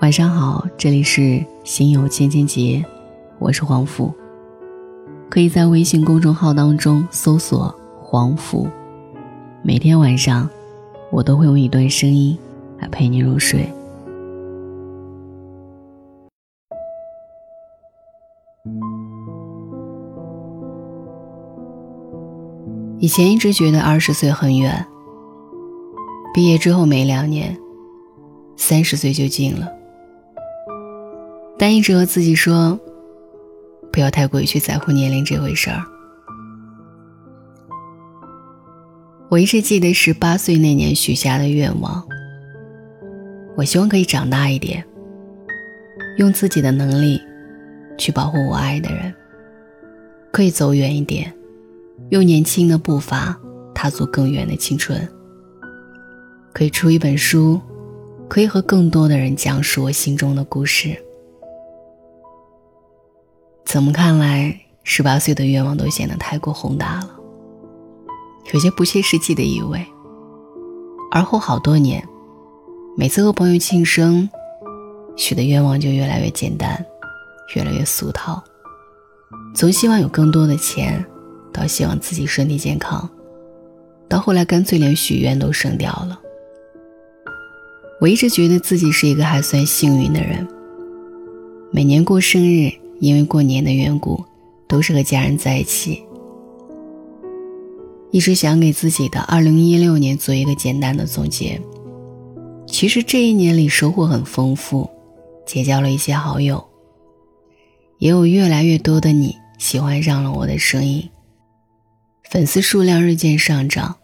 晚上好，这里是心有千千结，我是黄甫。可以在微信公众号当中搜索“黄甫”，每天晚上我都会用一段声音来陪你入睡。以前一直觉得二十岁很远，毕业之后没两年，三十岁就近了。但一直和自己说，不要太过于去在乎年龄这回事儿。我一直记得十八岁那年许下的愿望，我希望可以长大一点，用自己的能力去保护我爱的人，可以走远一点，用年轻的步伐踏足更远的青春，可以出一本书，可以和更多的人讲述我心中的故事。怎么看来，十八岁的愿望都显得太过宏大了，有些不切实际的意味。而后好多年，每次和朋友庆生，许的愿望就越来越简单，越来越俗套。从希望有更多的钱，到希望自己身体健康，到后来干脆连许愿都省掉了。我一直觉得自己是一个还算幸运的人，每年过生日。因为过年的缘故，都是和家人在一起。一直想给自己的二零一六年做一个简单的总结。其实这一年里收获很丰富，结交了一些好友，也有越来越多的你喜欢上了我的声音，粉丝数量日渐上涨，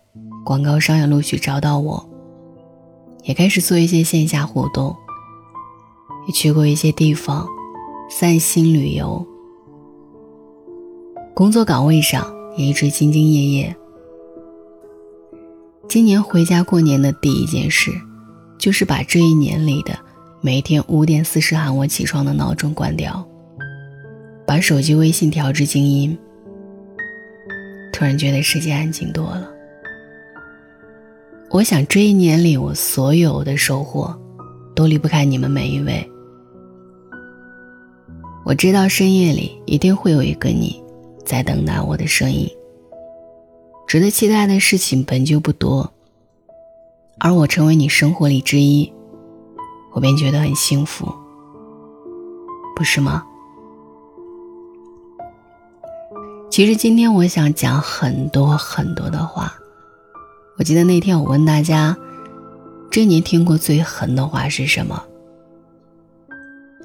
广告商也陆续找到我，也开始做一些线下活动，也去过一些地方。散心旅游，工作岗位上也一直兢兢业业。今年回家过年的第一件事，就是把这一年里的每天五点四十喊我起床的闹钟关掉，把手机微信调至静音。突然觉得世界安静多了。我想这一年里我所有的收获，都离不开你们每一位。我知道深夜里一定会有一个你，在等待我的声音。值得期待的事情本就不多，而我成为你生活里之一，我便觉得很幸福，不是吗？其实今天我想讲很多很多的话。我记得那天我问大家，这年听过最狠的话是什么？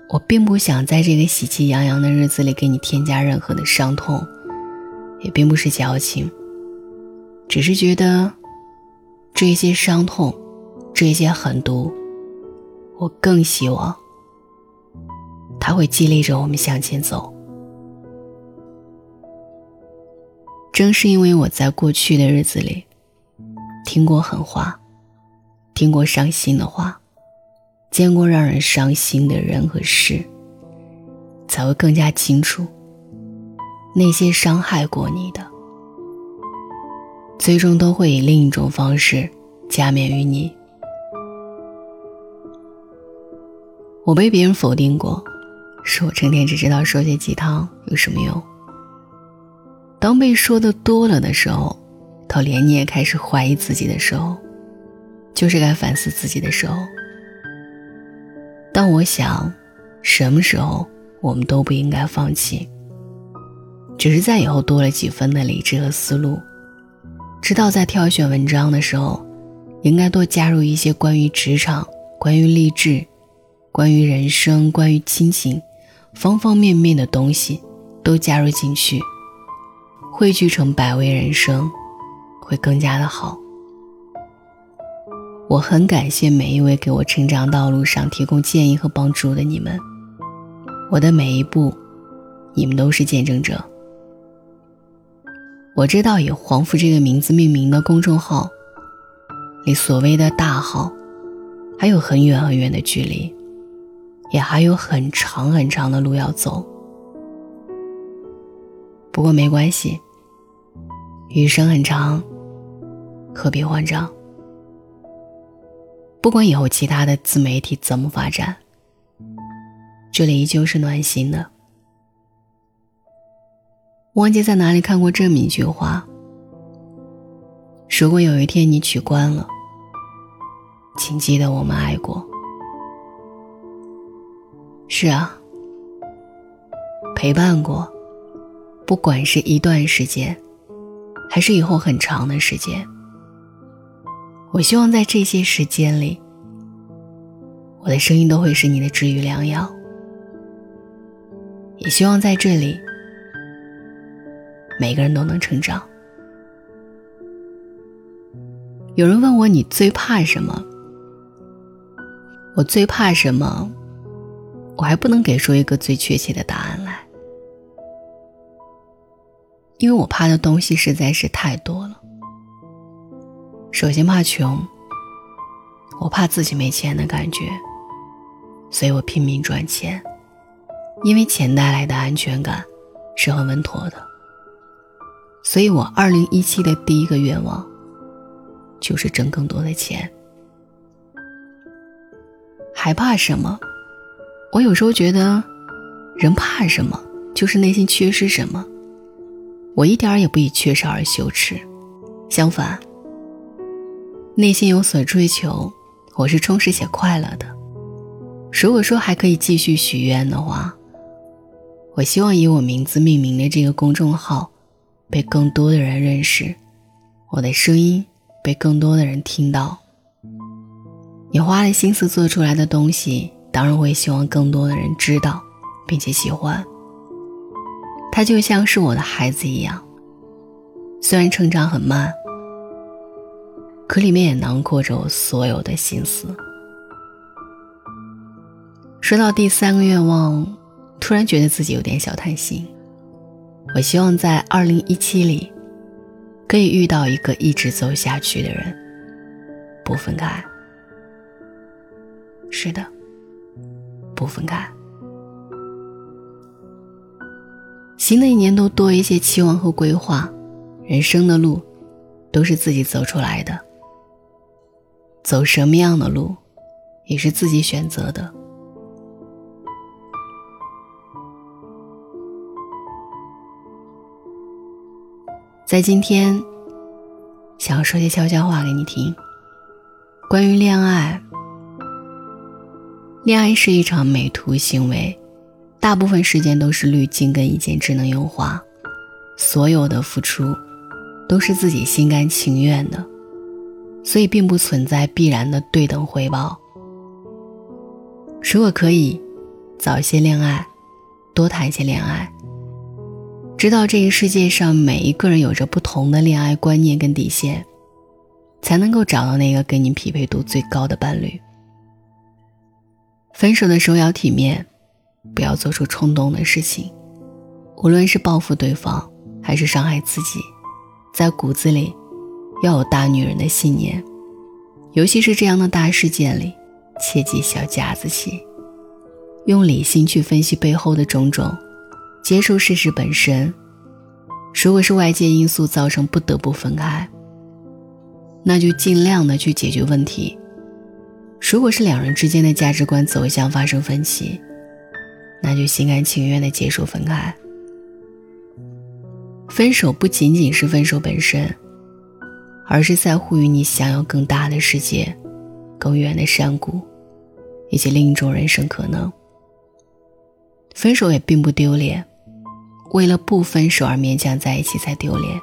我并不想在这个喜气洋洋的日子里给你添加任何的伤痛，也并不是矫情，只是觉得这些伤痛，这些狠毒，我更希望它会激励着我们向前走。正是因为我在过去的日子里听过狠话，听过伤心的话。见过让人伤心的人和事，才会更加清楚那些伤害过你的，最终都会以另一种方式加冕于你。我被别人否定过，说我成天只知道说些鸡汤有什么用。当被说的多了的时候，到连你也开始怀疑自己的时候，就是该反思自己的时候。但我想，什么时候我们都不应该放弃。只是在以后多了几分的理智和思路，知道在挑选文章的时候，应该多加入一些关于职场、关于励志、关于人生、关于亲情，方方面面的东西都加入进去，汇聚成百味人生，会更加的好。我很感谢每一位给我成长道路上提供建议和帮助的你们，我的每一步，你们都是见证者。我知道以黄甫这个名字命名的公众号，离所谓的大号，还有很远很远的距离，也还有很长很长的路要走。不过没关系，余生很长，何必慌张？不管以后其他的自媒体怎么发展，这里依旧是暖心的。忘记在哪里看过这么一句话：如果有一天你取关了，请记得我们爱过。是啊，陪伴过，不管是一段时间，还是以后很长的时间。我希望在这些时间里，我的声音都会是你的治愈良药。也希望在这里，每个人都能成长。有人问我你最怕什么？我最怕什么？我还不能给出一个最确切的答案来，因为我怕的东西实在是太多了。首先怕穷，我怕自己没钱的感觉，所以我拼命赚钱，因为钱带来的安全感是很稳妥的。所以我二零一七的第一个愿望就是挣更多的钱。还怕什么？我有时候觉得，人怕什么，就是内心缺失什么。我一点也不以缺少而羞耻，相反。内心有所追求，我是充实且快乐的。如果说还可以继续许愿的话，我希望以我名字命名的这个公众号，被更多的人认识，我的声音被更多的人听到。你花了心思做出来的东西，当然会希望更多的人知道，并且喜欢。他就像是我的孩子一样，虽然成长很慢。可里面也囊括着我所有的心思。说到第三个愿望，突然觉得自己有点小贪心。我希望在二零一七里，可以遇到一个一直走下去的人，不分开。是的，不分开。新的一年都多一些期望和规划，人生的路，都是自己走出来的。走什么样的路，也是自己选择的。在今天，想要说些悄悄话给你听。关于恋爱，恋爱是一场美图行为，大部分时间都是滤镜跟一键智能优化，所有的付出都是自己心甘情愿的。所以，并不存在必然的对等回报。如果可以，早些恋爱，多谈一些恋爱。知道这个世界上每一个人有着不同的恋爱观念跟底线，才能够找到那个跟你匹配度最高的伴侣。分手的时候要体面，不要做出冲动的事情。无论是报复对方，还是伤害自己，在骨子里。要有大女人的信念，尤其是这样的大事件里，切忌小家子气。用理性去分析背后的种种，接受事实本身。如果是外界因素造成不得不分开，那就尽量的去解决问题。如果是两人之间的价值观走向发生分歧，那就心甘情愿的接受分开。分手不仅仅是分手本身。而是在乎于你想要更大的世界、更远的山谷，以及另一种人生可能。分手也并不丢脸，为了不分手而勉强在一起才丢脸。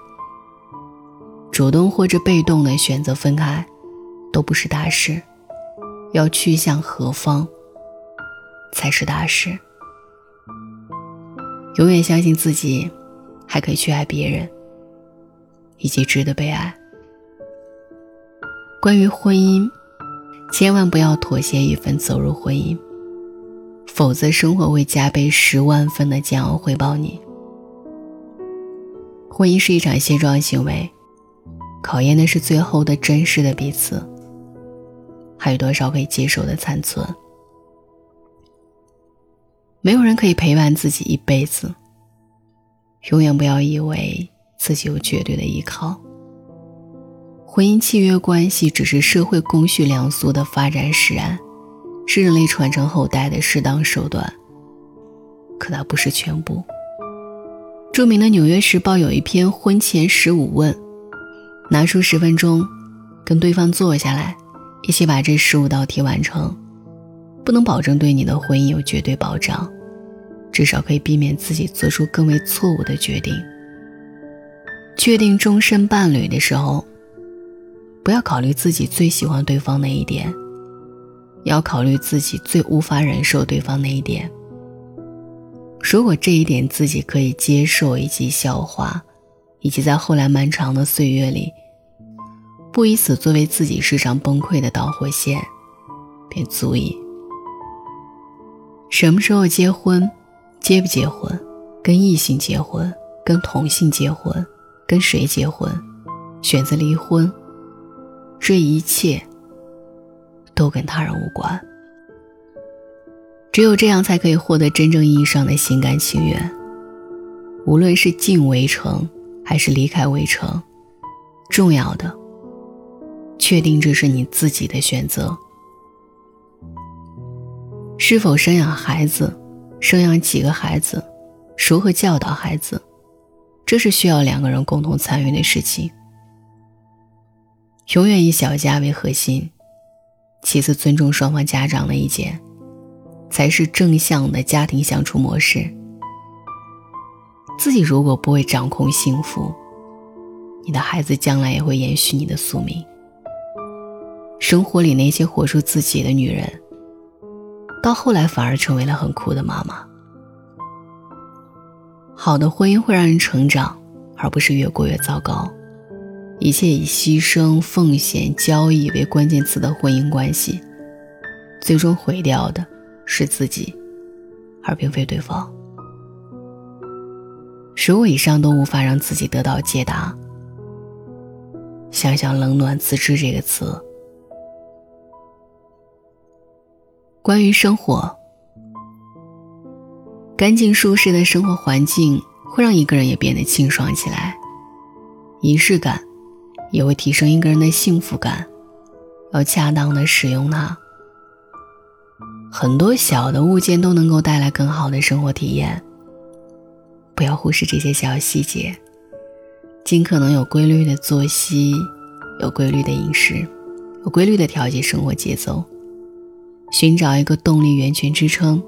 主动或者被动的选择分开，都不是大事。要去向何方，才是大事。永远相信自己，还可以去爱别人，以及值得被爱。关于婚姻，千万不要妥协一分走入婚姻，否则生活会加倍十万分的煎熬回报你。婚姻是一场卸妆行为，考验的是最后的真实的彼此，还有多少可以接受的残存。没有人可以陪伴自己一辈子，永远不要以为自己有绝对的依靠。婚姻契约关系只是社会公序良俗的发展使然，是人类传承后代的适当手段，可它不是全部。著名的《纽约时报》有一篇婚前十五问，拿出十分钟，跟对方坐下来，一起把这十五道题完成。不能保证对你的婚姻有绝对保障，至少可以避免自己做出更为错误的决定。确定终身伴侣的时候，不要考虑自己最喜欢对方那一点，要考虑自己最无法忍受对方那一点。如果这一点自己可以接受以及消化，以及在后来漫长的岁月里，不以此作为自己时常崩溃的导火线，便足以。什么时候结婚？结不结婚？跟异性结婚？跟同性结婚？跟谁结婚？选择离婚？这一切都跟他人无关。只有这样，才可以获得真正意义上的心甘情愿。无论是进围城，还是离开围城，重要的，确定这是你自己的选择。是否生养孩子，生养几个孩子，如何教导孩子，这是需要两个人共同参与的事情。永远以小家为核心，其次尊重双方家长的意见，才是正向的家庭相处模式。自己如果不会掌控幸福，你的孩子将来也会延续你的宿命。生活里那些活出自己的女人。到后来反而成为了很酷的妈妈。好的婚姻会让人成长，而不是越过越糟糕。一切以牺牲、奉献、交易为关键词的婚姻关系，最终毁掉的是自己，而并非对方。十五以上都无法让自己得到解答，想想“冷暖自知”这个词。关于生活，干净舒适的生活环境会让一个人也变得清爽起来。仪式感也会提升一个人的幸福感，要恰当的使用它。很多小的物件都能够带来更好的生活体验。不要忽视这些小细节，尽可能有规律的作息，有规律的饮食，有规律的调节生活节奏。寻找一个动力源泉支撑，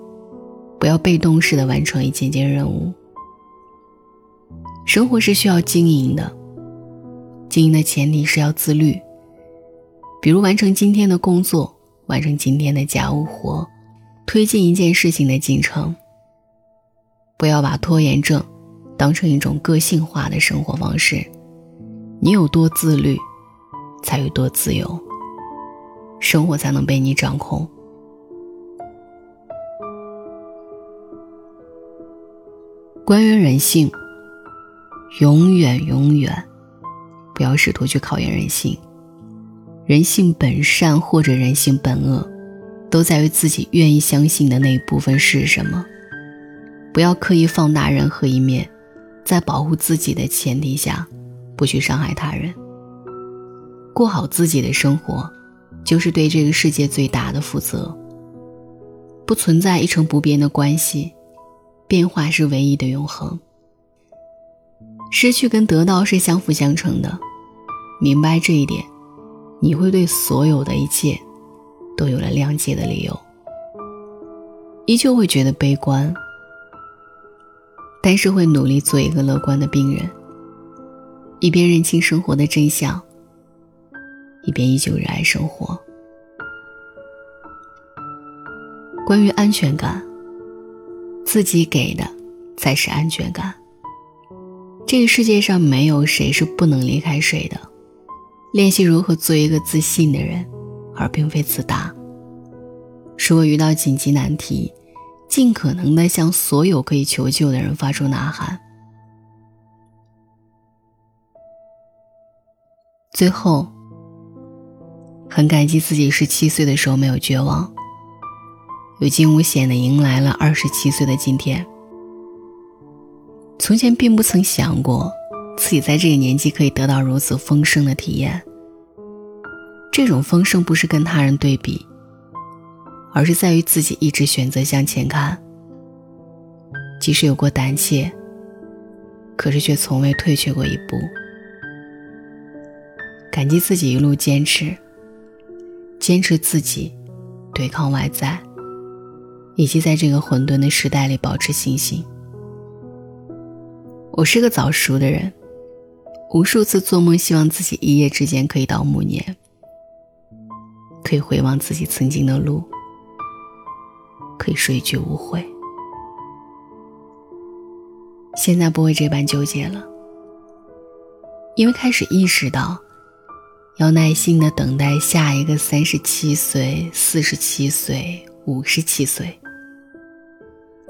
不要被动式的完成一件件任务。生活是需要经营的，经营的前提是要自律。比如完成今天的工作，完成今天的家务活，推进一件事情的进程。不要把拖延症当成一种个性化的生活方式。你有多自律，才有多自由，生活才能被你掌控。关于人性，永远永远不要试图去考验人性。人性本善或者人性本恶，都在于自己愿意相信的那一部分是什么。不要刻意放大任何一面，在保护自己的前提下，不去伤害他人。过好自己的生活，就是对这个世界最大的负责。不存在一成不变的关系。变化是唯一的永恒，失去跟得到是相辅相成的。明白这一点，你会对所有的一切都有了谅解的理由。依旧会觉得悲观，但是会努力做一个乐观的病人，一边认清生活的真相，一边依旧热爱生活。关于安全感。自己给的才是安全感。这个世界上没有谁是不能离开谁的。练习如何做一个自信的人，而并非自大。如果遇到紧急难题，尽可能的向所有可以求救的人发出呐喊。最后，很感激自己十七岁的时候没有绝望。有惊无险的迎来了二十七岁的今天。从前并不曾想过，自己在这个年纪可以得到如此丰盛的体验。这种丰盛不是跟他人对比，而是在于自己一直选择向前看。即使有过胆怯，可是却从未退却过一步。感激自己一路坚持，坚持自己，对抗外在，以及在这个混沌的时代里保持信心。我是个早熟的人，无数次做梦，希望自己一夜之间可以到暮年，可以回望自己曾经的路，可以说一句无悔。现在不会这般纠结了，因为开始意识到。要耐心的等待下一个三十七岁、四十七岁、五十七岁，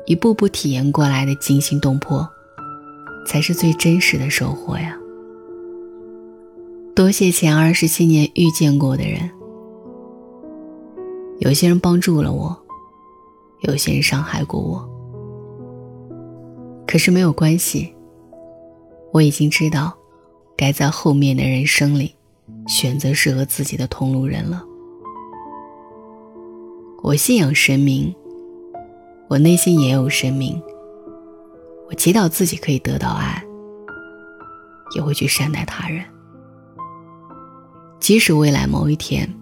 一步步体验过来的惊心动魄，才是最真实的收获呀！多谢前二十七年遇见过的人，有些人帮助了我，有些人伤害过我，可是没有关系，我已经知道，该在后面的人生里。选择适合自己的同路人了。我信仰神明，我内心也有神明。我祈祷自己可以得到爱，也会去善待他人。即使未来某一天，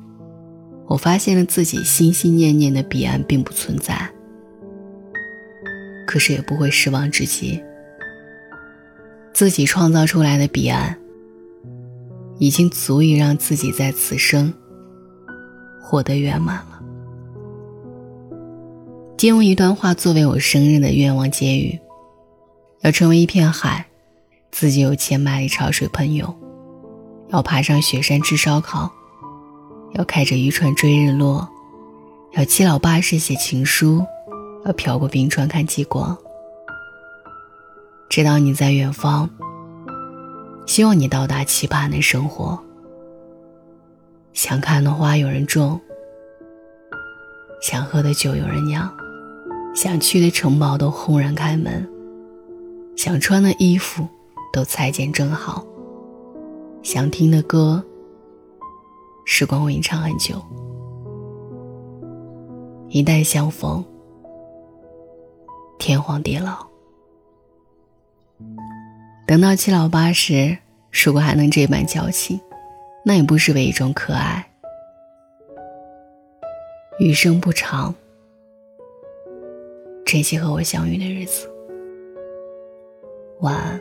我发现了自己心心念念的彼岸并不存在，可是也不会失望至极。自己创造出来的彼岸。已经足以让自己在此生获得圆满了。借用一段话作为我生日的愿望结语：要成为一片海，自己有千百里潮水喷涌；要爬上雪山吃烧烤；要开着渔船追日落；要七老八十写情书；要飘过冰川看极光。知道你在远方。希望你到达期盼的生活。想看的花有人种，想喝的酒有人酿，想去的城堡都轰然开门，想穿的衣服都裁剪正好，想听的歌，时光为你唱很久。一旦相逢，天荒地老。等到七老八十，如果还能这般矫情，那也不失为一种可爱。余生不长，珍惜和我相遇的日子。晚安。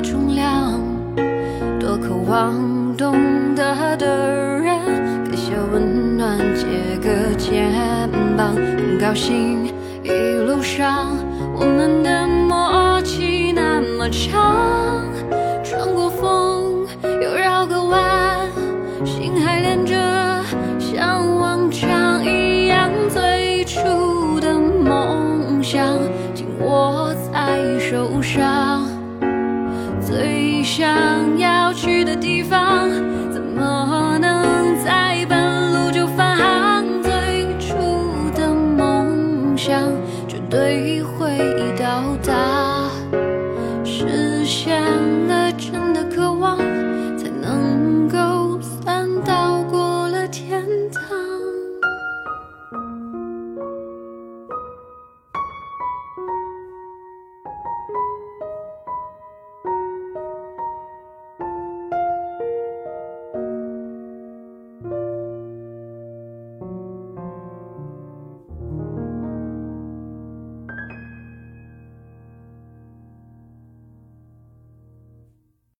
重量，多渴望懂得的人，给些温暖，借个肩膀，很高兴一路上我们的默契那么长。